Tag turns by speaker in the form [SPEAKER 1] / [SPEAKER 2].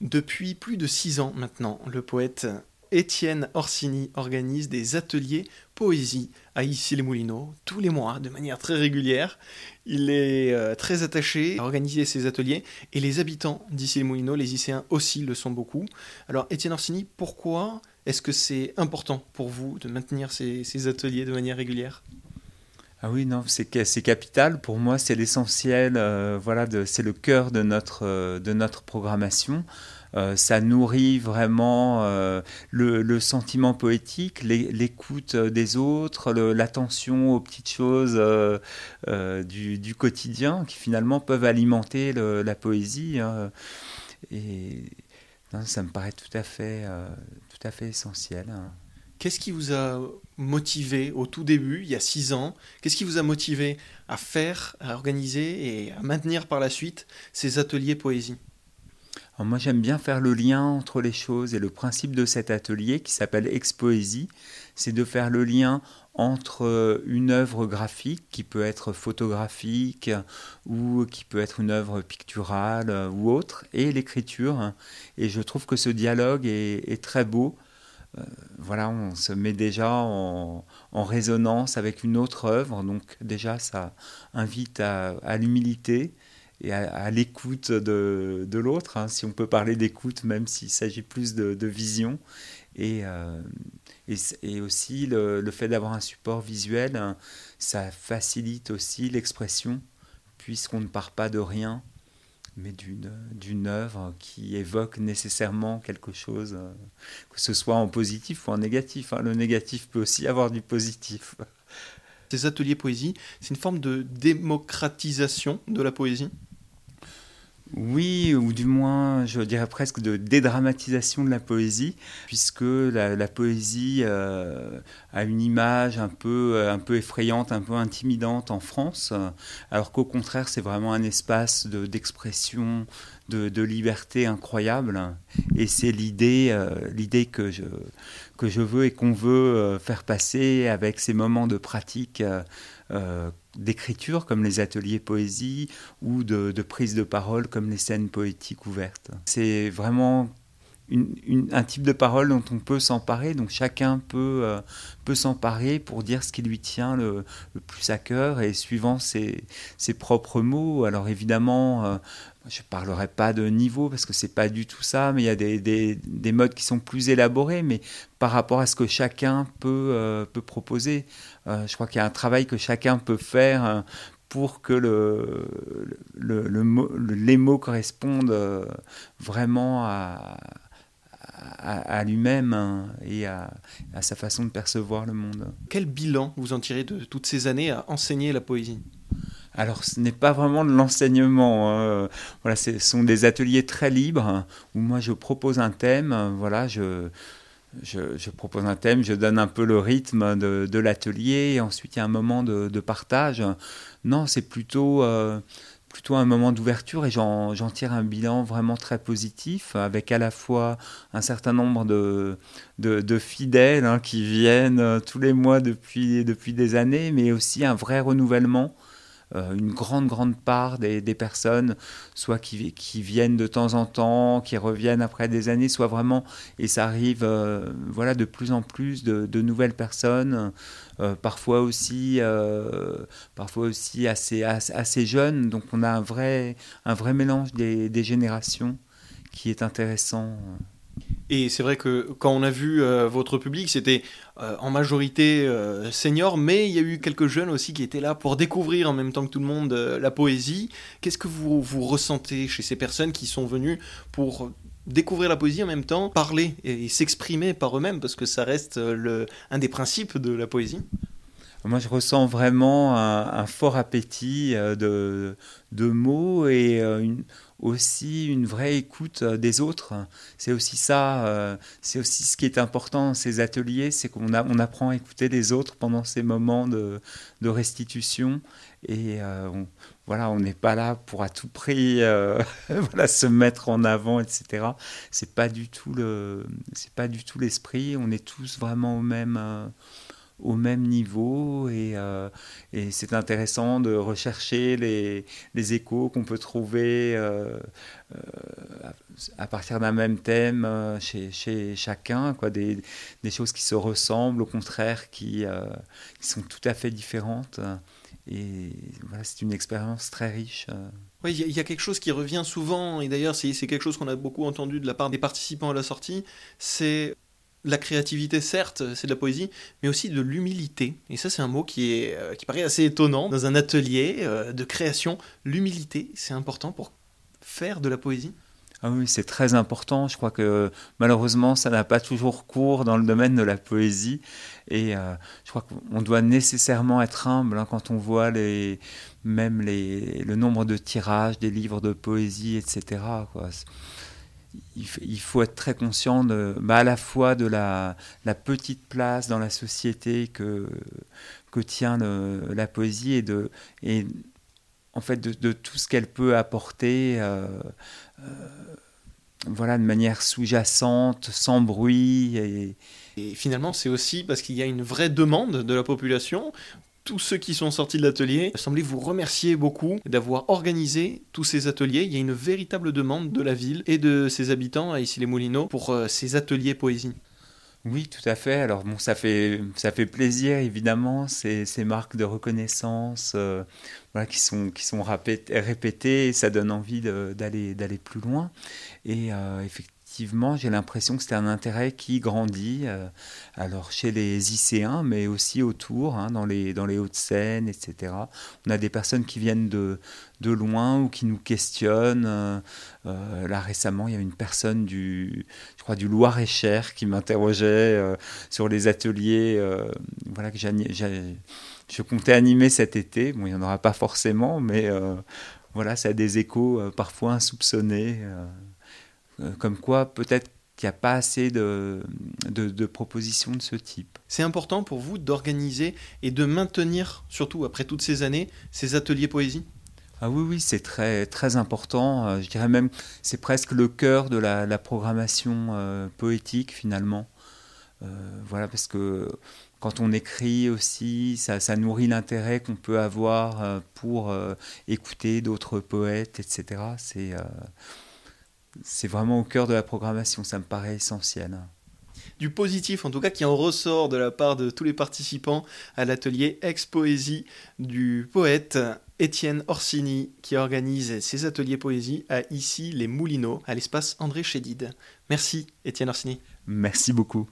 [SPEAKER 1] Depuis plus de six ans maintenant, le poète Étienne Orsini organise des ateliers poésie à Issy-les-Moulineaux tous les mois de manière très régulière. Il est euh, très attaché à organiser ces ateliers et les habitants d'Issy-les-Moulineaux, les lycéens aussi le sont beaucoup. Alors Étienne Orsini, pourquoi est-ce que c'est important pour vous de maintenir ces, ateliers de manière régulière?
[SPEAKER 2] Ah oui, non, c'est capital. Pour moi, c'est l'essentiel. Euh, voilà, c'est le cœur de notre, euh, de notre programmation. Euh, ça nourrit vraiment le, sentiment poétique, l'écoute des autres, l'attention aux petites choses du, quotidien qui finalement peuvent alimenter la poésie. Hein. Et ça me paraît tout à fait, tout à fait essentiel. Hein.
[SPEAKER 1] Qu'est-ce qui vous a motivé au tout début, il y a six ans Qu'est-ce qui vous a motivé à faire, à organiser et à maintenir par la suite ces ateliers poésie?
[SPEAKER 2] Moi, j'aime bien faire le lien entre les choses et le principe de cet atelier qui s'appelle Expoésie, c'est de faire le lien entre euh, une œuvre graphique qui peut être photographique ou qui peut être une œuvre picturale euh, ou autre et l'écriture. Et je trouve que ce dialogue est très beau voilà, on se met déjà en, résonance avec une autre œuvre, donc déjà ça invite à, l'humilité et à, l'écoute de, l'autre, hein, si on peut parler d'écoute, même s'il s'agit plus de, vision, et, euh, et, aussi le, fait d'avoir un support visuel, hein, ça facilite aussi l'expression, puisqu'on ne part pas de rien, mais d'une œuvre qui évoque nécessairement quelque chose, euh, que ce soit en positif ou en négatif. Hein. Le négatif peut aussi avoir du positif.
[SPEAKER 1] Ces ateliers poésie, c'est une forme de démocratisation de la poésie?
[SPEAKER 2] Oui, ou du moins, je dirais presque de dédramatisation de la poésie, puisque la, poésie euh, a une image un peu, euh, un peu effrayante, un peu intimidante en France, alors qu'au contraire, c'est vraiment un espace d'expression, de, liberté incroyable. Et c'est l'idée, euh, l'idée que que je veux et qu'on veut faire passer avec ces moments de pratique d'écriture comme les ateliers poésie ou de, prise de parole comme les scènes poétiques ouvertes. C'est vraiment un type de parole dont on peut s'emparer, donc chacun peut, euh, peut s'emparer pour dire ce qui lui tient le, plus à cœur et suivant ses, ses propres mots. Alors évidemment, euh, je ne parlerai pas de niveau parce que c'est pas du tout ça, mais il y a des, des, des, modes qui sont plus élaborés, mais par rapport à ce que chacun peut, euh, peut proposer. Je crois qu'il y a un travail que chacun peut faire pour que le, le, le, les mots correspondent vraiment à, à, lui-même hein, et à, à sa façon de percevoir le monde.
[SPEAKER 1] Quel bilan vous en tirez de toutes ces années à enseigner la poésie?
[SPEAKER 2] Alors, ce n'est pas vraiment de l'enseignement. Hein. Voilà, ce sont des ateliers très libres où moi je propose un thème. Voilà, je, je, propose un thème, je donne un peu le rythme de, l'atelier et ensuite il y a un moment de, partage. Non, c'est plutôt, euh, plutôt un moment d'ouverture et j'en tire un bilan vraiment très positif avec à la fois un certain nombre de, de, fidèles hein, qui viennent tous les mois depuis, depuis des années, mais aussi un vrai renouvellement euh, une grande, grande part des, personnes, soit qui, qui, viennent de temps en temps, qui reviennent après des années, soit vraiment, et ça arrive euh, voilà, de plus en plus de, nouvelles personnes, euh, parfois, aussi, parfois aussi assez, assez, jeunes. Donc on a un vrai, un vrai mélange des, des générations qui est intéressant.
[SPEAKER 1] Et c'est vrai que quand on a vu euh, votre public, c'était euh, en majorité euh, senior, mais il y a eu quelques jeunes aussi qui étaient là pour découvrir en même temps que tout le monde la poésie. Qu'est-ce que vous, vous ressentez chez ces personnes qui sont venues pour découvrir la poésie en même temps, parler et, s'exprimer par eux-mêmes, parce que ça reste le, un des principes de la poésie
[SPEAKER 2] moi, je ressens vraiment un, fort appétit de, de mots et une, aussi une vraie écoute euh, des autres. C'est aussi ça, euh, c'est aussi ce qui est important dans ces ateliers, c'est qu'on on apprend à écouter les autres pendant ces moments de, restitution. Et euh, voilà, on n'est pas là pour à tout prix se mettre en avant, etc. C'est pas du tout le, c'est pas du tout l'esprit. On est tous vraiment au même au même niveau et, euh, et c'est intéressant de rechercher les, les échos qu'on peut trouver euh, euh, à partir d'un même thème chez, chez, chacun, quoi, des, des, choses qui se ressemblent, au contraire, qui, sont tout à fait différentes. Et voilà, c'est une expérience très riche.
[SPEAKER 1] Oui, il y, a quelque chose qui revient souvent, et d'ailleurs c'est quelque chose qu'on a beaucoup entendu de la part des participants à la sortie, c'est la créativité, certes, c'est de la poésie, mais aussi de l'humilité. Et ça, c'est un mot qui, est, euh, qui paraît assez étonnant dans un atelier euh, de création. L'humilité, c'est important pour faire de la poésie?
[SPEAKER 2] Ah oui, c'est très important. Je crois que malheureusement, ça n'a pas toujours cours dans le domaine de la poésie. Et euh, je crois qu'on doit nécessairement être humble hein, quand on voit les, même les, le nombre de tirages des livres de poésie, etc. il, faut être très conscient bah, à la fois de la, petite place dans la société que, que tient la poésie et, de, en fait de, tout ce qu'elle peut apporter euh, euh, voilà, de manière sous-jacente, sans bruit. Et
[SPEAKER 1] finalement, c'est aussi parce qu'il y a une vraie demande de la population tous ceux qui sont sortis de l'atelier semblez vous remercier beaucoup d'avoir organisé tous ces ateliers. Il y a une véritable demande de la ville et de ses habitants à Issy-les-Moulineaux pour euh, ces ateliers poésie.
[SPEAKER 2] Oui, tout à fait. Alors bon, ça fait ça fait plaisir évidemment ces, ces marques de reconnaissance euh, qui sont qui sont répétées, ça donne envie d'aller d'aller plus loin. Et euh, effectivement j'ai l'impression que c'est un intérêt qui grandit, euh, alors chez les lycéens, mais aussi autour, hein, dans les, dans les Hauts-de-Seine, etc. On a des personnes qui viennent de, de loin ou qui nous questionnent. Euh, euh, là, récemment, il y a une personne du, je crois, du Loir-et-Cher qui m'interrogeait sur les ateliers voilà, que je comptais animer cet été. Bon, il n'y en aura pas forcément, mais voilà, ça a des échos parfois insoupçonnés. Euh, comme quoi peut-être qu'il n'y a pas assez de, de, propositions de ce type.
[SPEAKER 1] C'est important pour vous d'organiser et de maintenir, surtout après toutes ces années, ces ateliers poésie?
[SPEAKER 2] Ah oui, oui, c'est très, très important. Euh, je dirais même c'est presque le cœur de la, programmation euh, poétique finalement. voilà, parce que quand on écrit aussi, ça, ça nourrit l'intérêt qu'on peut avoir pour écouter d'autres poètes, etc. C'est c'est vraiment au cœur de la programmation, ça me paraît essentiel.
[SPEAKER 1] Du positif, en tout cas, qui en ressort de la part de tous les participants à l'atelier Ex-Poésie du poète Étienne Orsini, qui organise ses ateliers poésie à ici les Moulineaux, à l'espace André Chédid. Merci, Étienne Orsini.
[SPEAKER 2] Merci beaucoup.